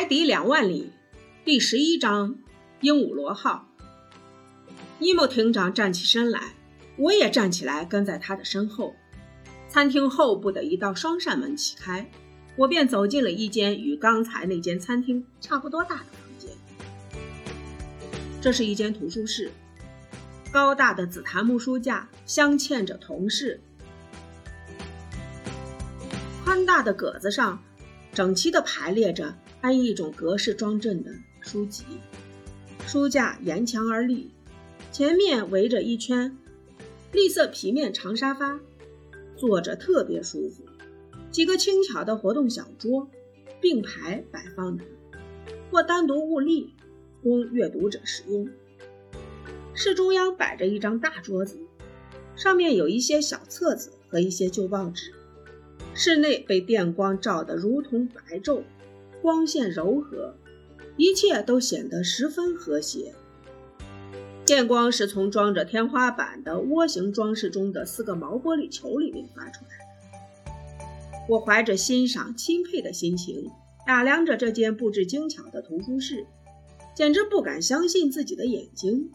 海底两万里，第十一章鹦鹉螺号。尼莫艇长站起身来，我也站起来，跟在他的身后。餐厅后部的一道双扇门启开，我便走进了一间与刚才那间餐厅差不多大的房间。这是一间图书室，高大的紫檀木书架镶嵌着铜饰，宽大的格子上整齐地排列着。按一种格式装帧的书籍，书架沿墙而立，前面围着一圈绿色皮面长沙发，坐着特别舒服。几个轻巧的活动小桌并排摆放着，或单独兀立，供阅读者使用。室中央摆着一张大桌子，上面有一些小册子和一些旧报纸。室内被电光照得如同白昼。光线柔和，一切都显得十分和谐。电光是从装着天花板的窝形装饰中的四个毛玻璃球里面发出来的。我怀着欣赏、钦佩的心情打量着这间布置精巧的图书室，简直不敢相信自己的眼睛。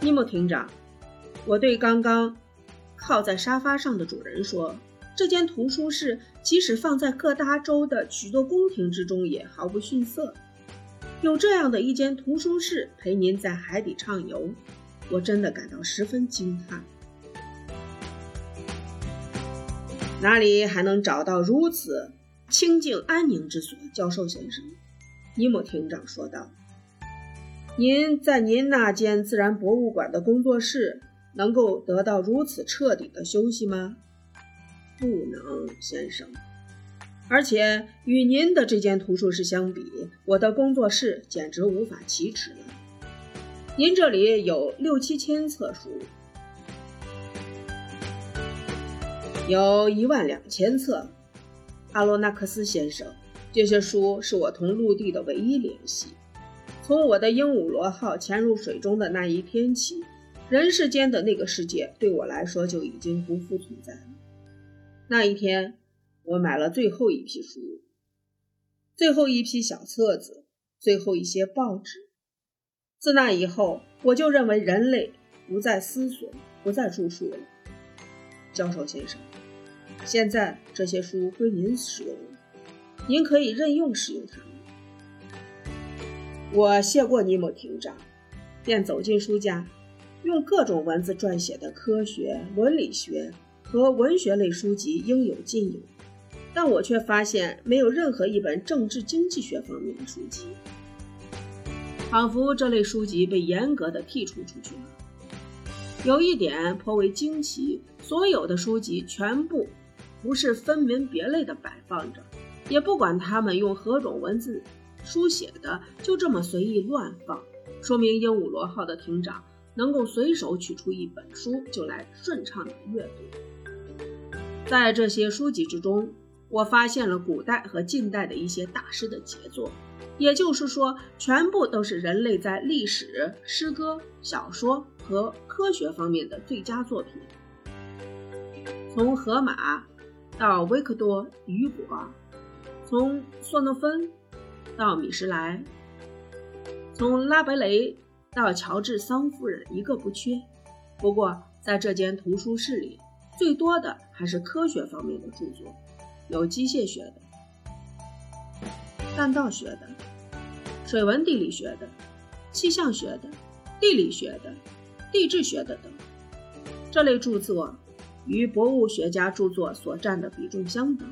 尼莫厅长，我对刚刚靠在沙发上的主人说。这间图书室即使放在各大洲的许多宫廷之中，也毫不逊色。有这样的一间图书室陪您在海底畅游，我真的感到十分惊叹。哪里还能找到如此清静安宁之所，教授先生？尼莫厅长说道。您在您那间自然博物馆的工作室能够得到如此彻底的休息吗？不能，先生。而且与您的这间图书室相比，我的工作室简直无法启齿了。您这里有六七千册书，有一万两千册。阿罗纳克斯先生，这些书是我同陆地的唯一联系。从我的鹦鹉螺号潜入水中的那一天起，人世间的那个世界对我来说就已经不复存在了。那一天，我买了最后一批书，最后一批小册子，最后一些报纸。自那以后，我就认为人类不再思索，不再著书了。教授先生，现在这些书归您使用，您可以任用使用它们。我谢过尼莫厅长，便走进书架，用各种文字撰写的科学、伦理学。和文学类书籍应有尽有，但我却发现没有任何一本政治经济学方面的书籍，仿佛这类书籍被严格的剔除出去了。有一点颇为惊奇：所有的书籍全部不是分门别类的摆放着，也不管他们用何种文字书写的，就这么随意乱放，说明鹦鹉螺号的艇长能够随手取出一本书就来顺畅的阅读。在这些书籍之中，我发现了古代和近代的一些大师的杰作，也就是说，全部都是人类在历史、诗歌、小说和科学方面的最佳作品。从荷马到维克多·雨果，从索诺芬到米什莱，从拉贝雷到乔治·桑夫人，一个不缺。不过，在这间图书室里，最多的还是科学方面的著作，有机械学的、弹道学的、水文地理学的、气象学的、地理学的、地质学的等。这类著作与博物学家著作所占的比重相等。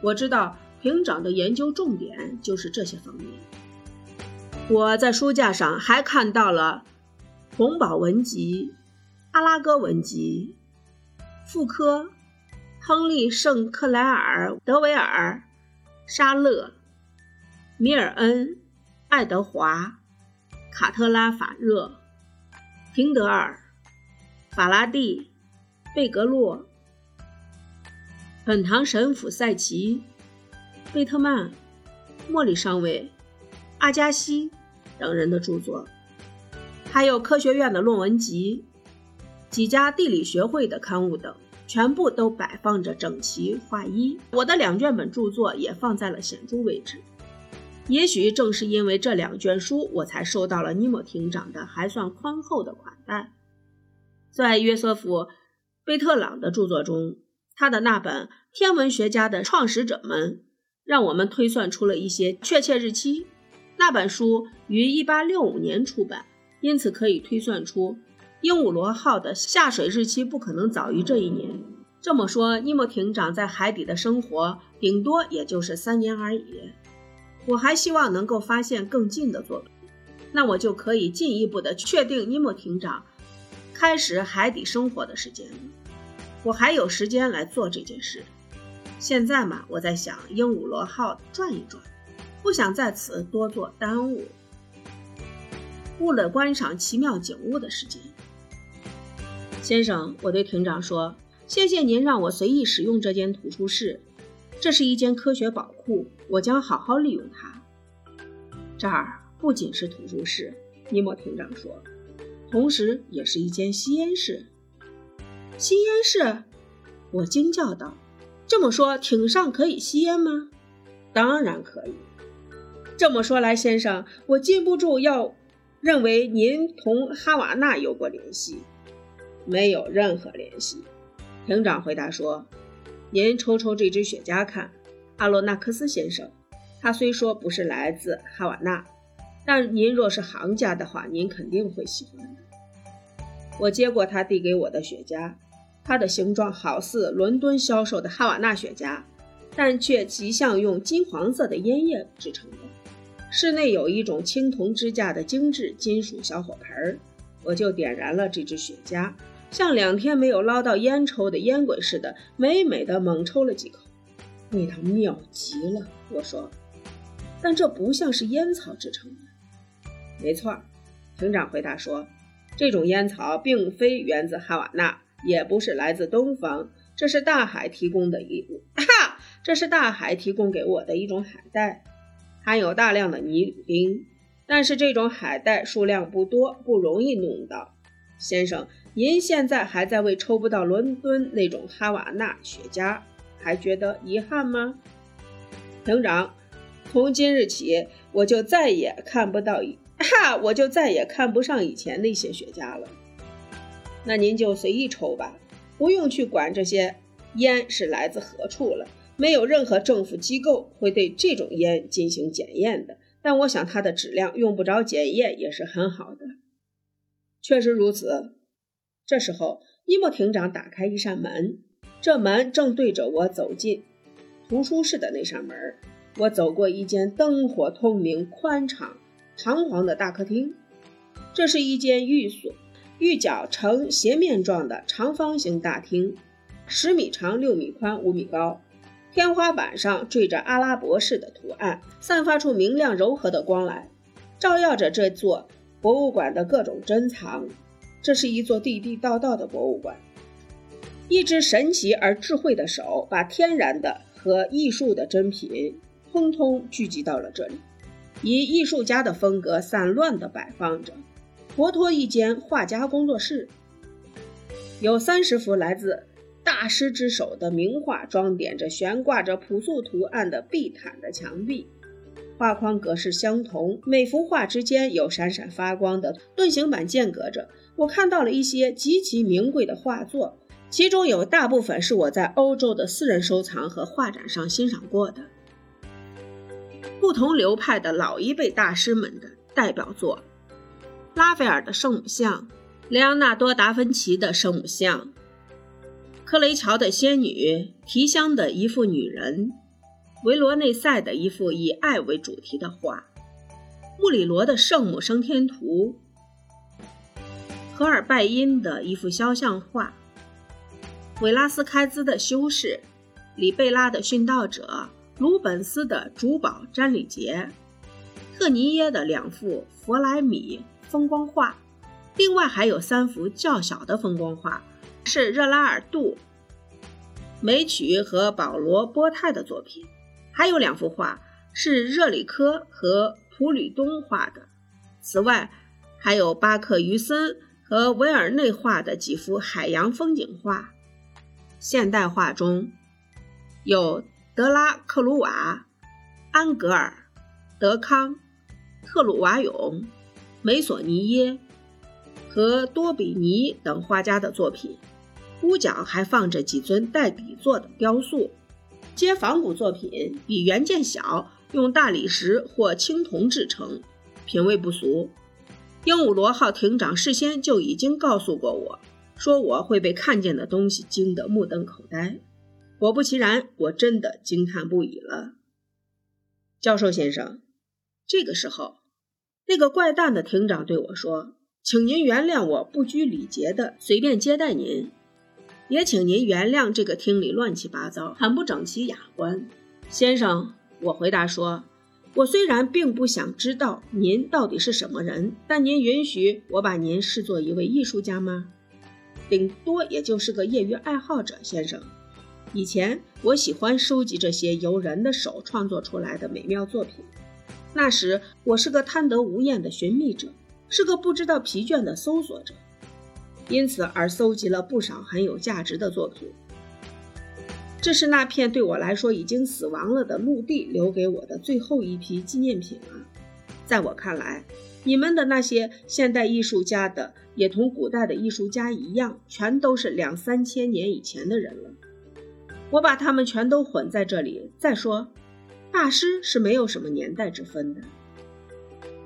我知道平长的研究重点就是这些方面。我在书架上还看到了洪堡文集、阿拉戈文集。妇科、亨利·圣克莱尔、德维尔、沙勒、米尔恩、爱德华、卡特拉法热、廷德尔、法拉第、贝格洛、本堂神父塞奇、贝特曼、莫里上尉、阿加西等人的著作，还有科学院的论文集。几家地理学会的刊物等，全部都摆放着整齐划一。我的两卷本著作也放在了显著位置。也许正是因为这两卷书，我才受到了尼莫厅长的还算宽厚的款待。在约瑟夫·贝特朗的著作中，他的那本《天文学家的创始者们》让我们推算出了一些确切日期。那本书于1865年出版，因此可以推算出鹦鹉螺号的下水日期不可能早于这一年。这么说，尼莫艇长在海底的生活顶多也就是三年而已。我还希望能够发现更近的作品，那我就可以进一步的确定尼莫艇长开始海底生活的时间。我还有时间来做这件事。现在嘛，我在想鹦鹉螺号转一转。不想在此多做耽误，误了观赏奇妙景物的时间。先生，我对庭长说：“谢谢您让我随意使用这间图书室，这是一间科学宝库，我将好好利用它。”这儿不仅是图书室，尼莫庭长说，同时也是一间吸烟室。吸烟室？我惊叫道：“这么说，艇上可以吸烟吗？”“当然可以。”这么说来，先生，我禁不住要认为您同哈瓦那有过联系。没有任何联系，庭长回答说：“您抽抽这支雪茄看，阿罗纳克斯先生。他虽说不是来自哈瓦那，但您若是行家的话，您肯定会喜欢的。”我接过他递给我的雪茄，它的形状好似伦敦销售的哈瓦那雪茄，但却极像用金黄色的烟叶制成的。室内有一种青铜支架的精致金属小火盆儿，我就点燃了这支雪茄，像两天没有捞到烟抽的烟鬼似的，美美的猛抽了几口，味道妙极了。我说，但这不像是烟草制成的。没错，厅长回答说，这种烟草并非源自哈瓦那，也不是来自东方，这是大海提供的一物。哈，这是大海提供给我的一种海带。含有大量的尼鲁丁，但是这种海带数量不多，不容易弄到。先生，您现在还在为抽不到伦敦那种哈瓦那雪茄还觉得遗憾吗？厅长，从今日起我就再也看不到哈，我就再也看不上以前那些雪茄了。那您就随意抽吧，不用去管这些烟是来自何处了。没有任何政府机构会对这种烟进行检验的，但我想它的质量用不着检验也是很好的。确实如此。这时候，伊莫厅长打开一扇门，这门正对着我走进图书室的那扇门。我走过一间灯火通明、宽敞、堂皇的大客厅，这是一间寓所，寓角呈斜面状的长方形大厅，十米长、六米宽、五米高。天花板上缀着阿拉伯式的图案，散发出明亮柔和的光来，照耀着这座博物馆的各种珍藏。这是一座地地道道的博物馆。一只神奇而智慧的手把天然的和艺术的珍品通通聚集到了这里，以艺术家的风格散乱地摆放着，活脱一间画家工作室。有三十幅来自。大师之手的名画装点着悬挂着朴素图案的地毯的墙壁，画框格式相同，每幅画之间有闪闪发光的盾形板间隔着。我看到了一些极其名贵的画作，其中有大部分是我在欧洲的私人收藏和画展上欣赏过的。不同流派的老一辈大师们的代表作：拉斐尔的圣母像，莱昂纳多·达芬奇的圣母像。克雷乔的仙女，提香的一幅女人，维罗内塞的一幅以爱为主题的画，穆里罗的圣母升天图，荷尔拜因的一幅肖像画，韦拉斯开兹的修士，里贝拉的殉道者，鲁本斯的珠宝詹里杰，特尼耶的两幅弗莱米风光画，另外还有三幅较小的风光画。是热拉尔杜、梅曲和保罗波泰的作品，还有两幅画是热里科和普吕东画的。此外，还有巴克于森和维尔内画的几幅海洋风景画。现代画中有德拉克鲁瓦、安格尔、德康、特鲁瓦永、梅索尼耶和多比尼等画家的作品。屋角还放着几尊带底座的雕塑。接仿古作品比原件小，用大理石或青铜制成，品味不俗。鹦鹉螺号艇长事先就已经告诉过我，说我会被看见的东西惊得目瞪口呆。果不其然，我真的惊叹不已了。教授先生，这个时候，那个怪诞的艇长对我说：“请您原谅我不拘礼节的随便接待您。”也请您原谅这个厅里乱七八糟、很不整齐雅观，先生。我回答说：“我虽然并不想知道您到底是什么人，但您允许我把您视作一位艺术家吗？顶多也就是个业余爱好者，先生。以前我喜欢收集这些由人的手创作出来的美妙作品，那时我是个贪得无厌的寻觅者，是个不知道疲倦的搜索者。”因此而搜集了不少很有价值的作品。这是那片对我来说已经死亡了的陆地留给我的最后一批纪念品了。在我看来，你们的那些现代艺术家的也同古代的艺术家一样，全都是两三千年以前的人了。我把他们全都混在这里。再说，大师是没有什么年代之分的。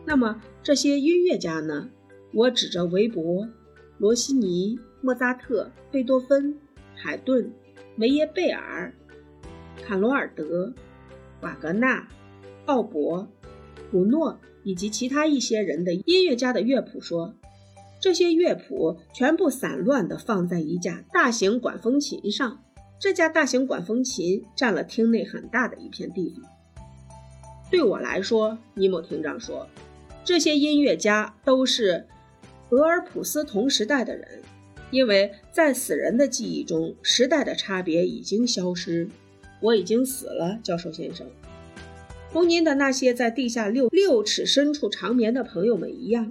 那么这些音乐家呢？我指着韦伯。罗西尼、莫扎特、贝多芬、海顿、梅耶贝尔、卡罗尔德、瓦格纳、奥伯、古诺以及其他一些人的音乐家的乐谱说，这些乐谱全部散乱地放在一架大型管风琴上。这架大型管风琴占了厅内很大的一片地方。对我来说，尼莫厅长说，这些音乐家都是。俄尔普斯同时代的人，因为在死人的记忆中，时代的差别已经消失。我已经死了，教授先生，同您的那些在地下六六尺深处长眠的朋友们一样。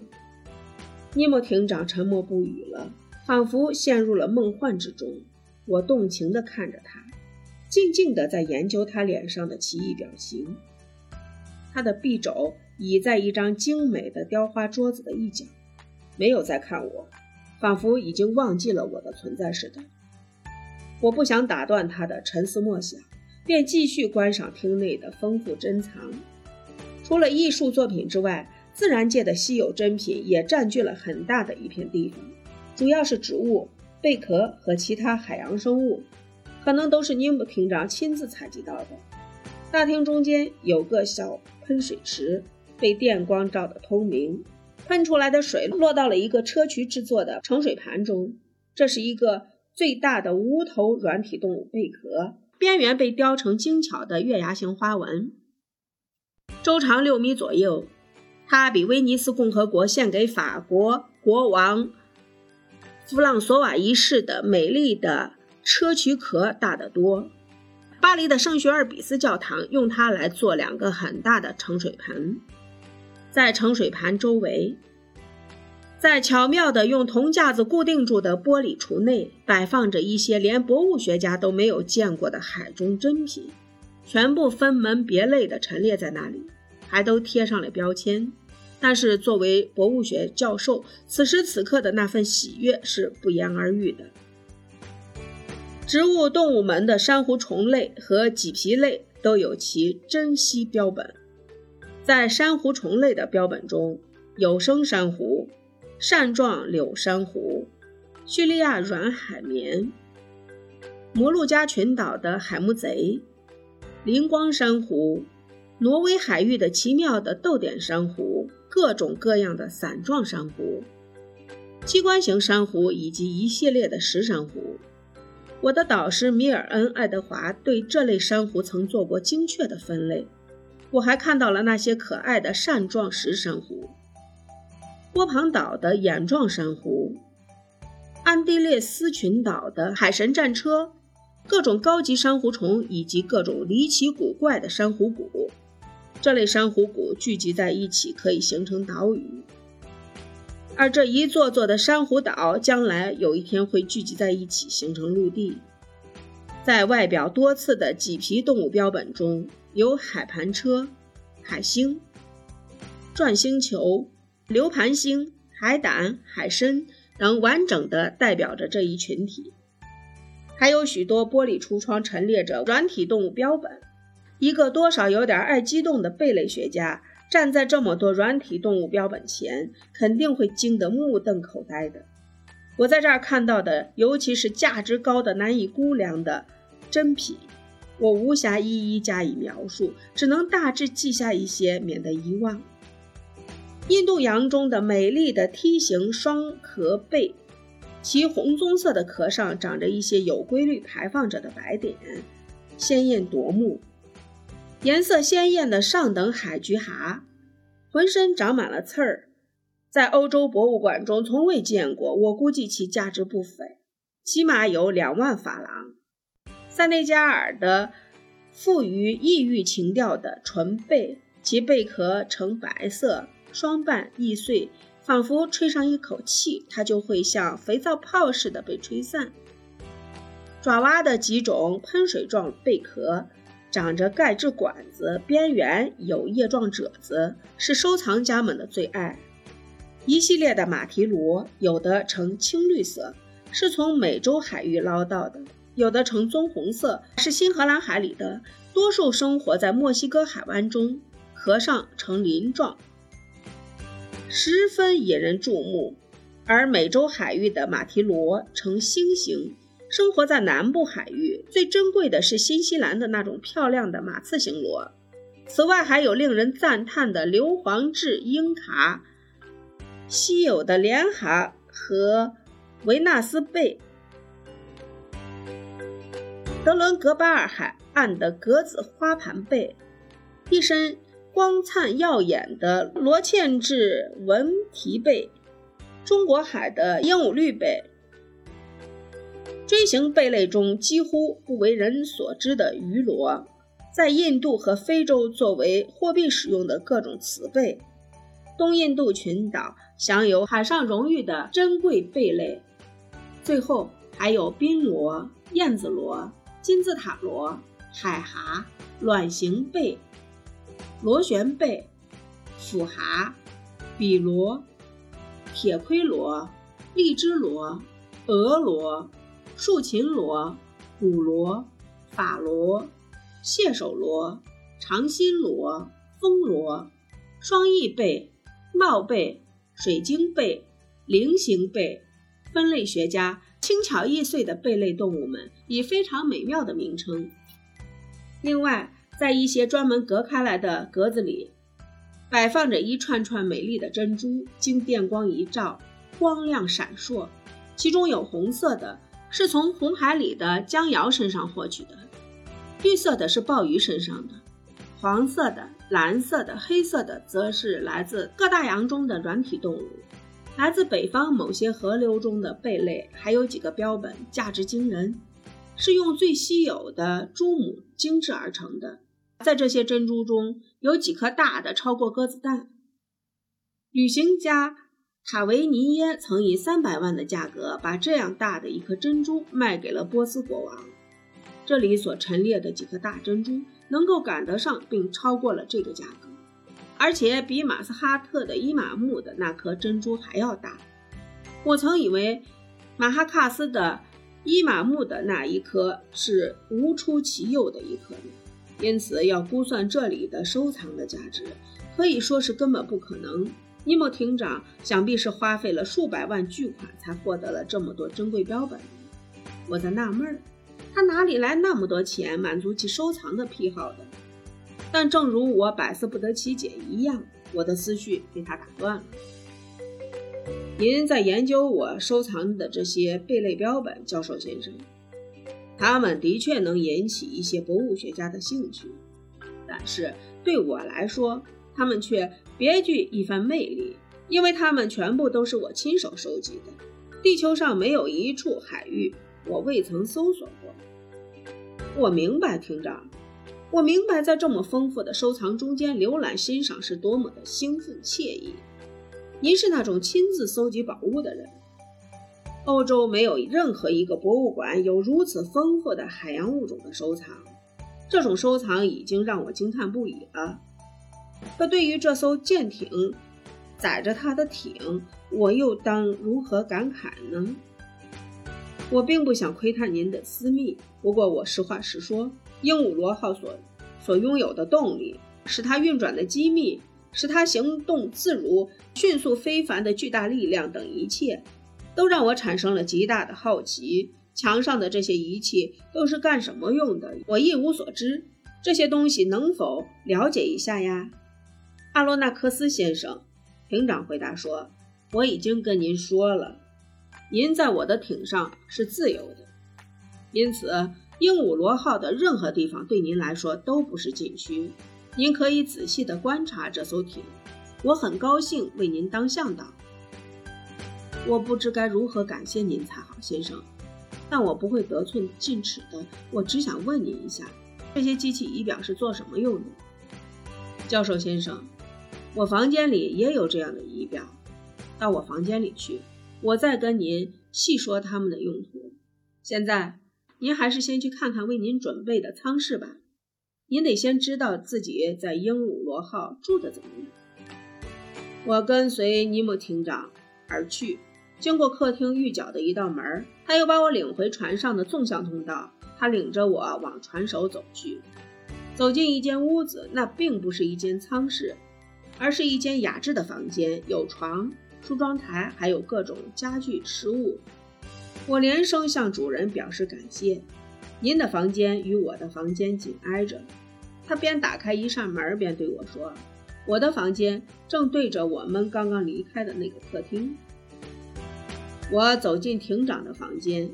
尼莫艇长沉默不语了，仿佛陷入了梦幻之中。我动情地看着他，静静地在研究他脸上的奇异表情。他的臂肘倚在一张精美的雕花桌子的一角。没有再看我，仿佛已经忘记了我的存在似的。我不想打断他的沉思默想，便继续观赏厅内的丰富珍藏。除了艺术作品之外，自然界的稀有珍品也占据了很大的一片地方，主要是植物、贝壳和其他海洋生物，可能都是尼姆厅长亲自采集到的。大厅中间有个小喷水池，被电光照得通明。喷出来的水落到了一个砗磲制作的盛水盘中，这是一个最大的无头软体动物贝壳，边缘被雕成精巧的月牙形花纹，周长六米左右。它比威尼斯共和国献给法国国王弗朗索瓦一世的美丽的砗磲壳大得多。巴黎的圣学尔比斯教堂用它来做两个很大的盛水盆。在盛水盘周围，在巧妙地用铜架子固定住的玻璃橱内，摆放着一些连博物学家都没有见过的海中珍品，全部分门别类地陈列在那里，还都贴上了标签。但是，作为博物学教授，此时此刻的那份喜悦是不言而喻的。植物、动物门的珊瑚虫类和麂皮类都有其珍稀标本。在珊瑚虫类的标本中，有生珊瑚、扇状柳珊瑚、叙利亚软海绵、摩鹿加群岛的海木贼、灵光珊瑚、挪威海域的奇妙的豆点珊瑚、各种各样的伞状珊瑚、机关型珊瑚以及一系列的石珊瑚。我的导师米尔恩·爱德华对这类珊瑚曾做过精确的分类。我还看到了那些可爱的扇状石珊瑚，波旁岛的眼状珊瑚，安地列斯群岛的海神战车，各种高级珊瑚虫以及各种离奇古怪的珊瑚骨。这类珊瑚骨聚集在一起可以形成岛屿，而这一座座的珊瑚岛将来有一天会聚集在一起形成陆地。在外表多次的麂皮动物标本中。有海盘车、海星、转星球、流盘星、海胆、海参等，完整的代表着这一群体。还有许多玻璃橱窗陈列着软体动物标本。一个多少有点爱激动的贝类学家站在这么多软体动物标本前，肯定会惊得目瞪口呆的。我在这儿看到的，尤其是价值高的难以估量的珍品，我无暇一一加以描述，只能大致记下一些，免得遗忘。印度洋中的美丽的梯形双壳贝，其红棕色的壳上长着一些有规律排放着的白点，鲜艳夺目。颜色鲜艳的上等海菊蛤，浑身长满了刺儿，在欧洲博物馆中从未见过。我估计其价值不菲，起码有两万法郎。塞内加尔的富于异域情调的纯贝，其贝壳呈白色，双瓣易碎，仿佛吹上一口气，它就会像肥皂泡似的被吹散。爪哇的几种喷水状贝壳。长着钙质管子，边缘有叶状褶子，是收藏家们的最爱。一系列的马蹄螺，有的呈青绿色，是从美洲海域捞到的；有的呈棕红色，是新荷兰海里的。多数生活在墨西哥海湾中，壳上呈鳞状，十分引人注目。而美洲海域的马蹄螺呈星形。生活在南部海域，最珍贵的是新西兰的那种漂亮的马刺形螺。此外，还有令人赞叹的硫磺质鹰蛤、稀有的莲蛤和维纳斯贝。德伦格巴尔海岸的格子花盘贝，一身光灿耀眼的罗茜质纹蹄贝，中国海的鹦鹉绿贝。锥形贝类中几乎不为人所知的鱼螺，在印度和非洲作为货币使用的各种瓷贝，东印度群岛享有海上荣誉的珍贵贝类。最后还有冰螺、燕子螺、金字塔螺、海蛤、卵形贝、螺旋贝、腐蛤、比螺、铁盔螺、荔枝螺、鹅螺。竖琴螺、古螺、法螺、蟹手螺、长心螺、风螺、双翼贝、帽贝、水晶贝、菱形贝，分类学家轻巧易碎的贝类动物们以非常美妙的名称。另外，在一些专门隔开来的格子里，摆放着一串串美丽的珍珠，经电光一照，光亮闪烁，其中有红色的。是从红海里的江瑶身上获取的，绿色的是鲍鱼身上的，黄色的、蓝色的、黑色的则是来自各大洋中的软体动物，来自北方某些河流中的贝类，还有几个标本，价值惊人，是用最稀有的珠母精制而成的。在这些珍珠中有几颗大的，超过鸽子蛋。旅行家。塔维尼耶曾以三百万的价格把这样大的一颗珍珠卖给了波斯国王。这里所陈列的几颗大珍珠能够赶得上并超过了这个价格，而且比马斯哈特的伊玛目的那颗珍珠还要大。我曾以为马哈卡斯的伊玛目的那一颗是无出其右的一颗呢，因此要估算这里的收藏的价值，可以说是根本不可能。尼莫厅长想必是花费了数百万巨款才获得了这么多珍贵标本。我在纳闷儿，他哪里来那么多钱满足其收藏的癖好的？但正如我百思不得其解一样，我的思绪被他打断了。您在研究我收藏的这些贝类标本，教授先生？他们的确能引起一些博物学家的兴趣，但是对我来说，他们却……别具一番魅力，因为它们全部都是我亲手收集的。地球上没有一处海域我未曾搜索过。我明白，厅长，我明白，在这么丰富的收藏中间浏览欣赏是多么的兴奋惬意。您是那种亲自搜集宝物的人。欧洲没有任何一个博物馆有如此丰富的海洋物种的收藏，这种收藏已经让我惊叹不已了。可对于这艘舰艇载着他的艇，我又当如何感慨呢？我并不想窥探您的私密，不过我实话实说，鹦鹉螺号所所拥有的动力，使它运转的机密，使它行动自如、迅速非凡的巨大力量等一切，都让我产生了极大的好奇。墙上的这些仪器都是干什么用的？我一无所知。这些东西能否了解一下呀？阿罗纳克斯先生，艇长回答说：“我已经跟您说了，您在我的艇上是自由的，因此鹦鹉螺号的任何地方对您来说都不是禁区。您可以仔细地观察这艘艇。我很高兴为您当向导。我不知该如何感谢您才好，先生，但我不会得寸进尺的。我只想问您一下，这些机器仪表是做什么用的？教授先生。”我房间里也有这样的仪表，到我房间里去，我再跟您细说它们的用途。现在您还是先去看看为您准备的舱室吧。您得先知道自己在鹦鹉螺号住的怎么样。我跟随尼莫艇长而去，经过客厅预角的一道门，他又把我领回船上的纵向通道。他领着我往船首走去，走进一间屋子，那并不是一间舱室。而是一间雅致的房间，有床、梳妆台，还有各种家具、食物。我连声向主人表示感谢。您的房间与我的房间紧挨着。他边打开一扇门，边对我说：“我的房间正对着我们刚刚离开的那个客厅。”我走进艇长的房间，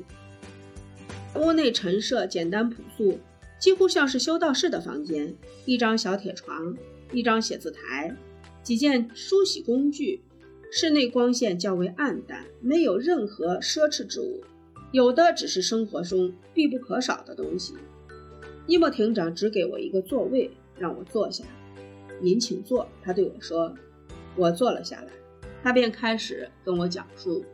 屋内陈设简单朴素，几乎像是修道士的房间。一张小铁床，一张写字台。几件梳洗工具，室内光线较为暗淡，没有任何奢侈之物，有的只是生活中必不可少的东西。尼莫艇长只给我一个座位，让我坐下。您请坐，他对我说。我坐了下来，他便开始跟我讲述。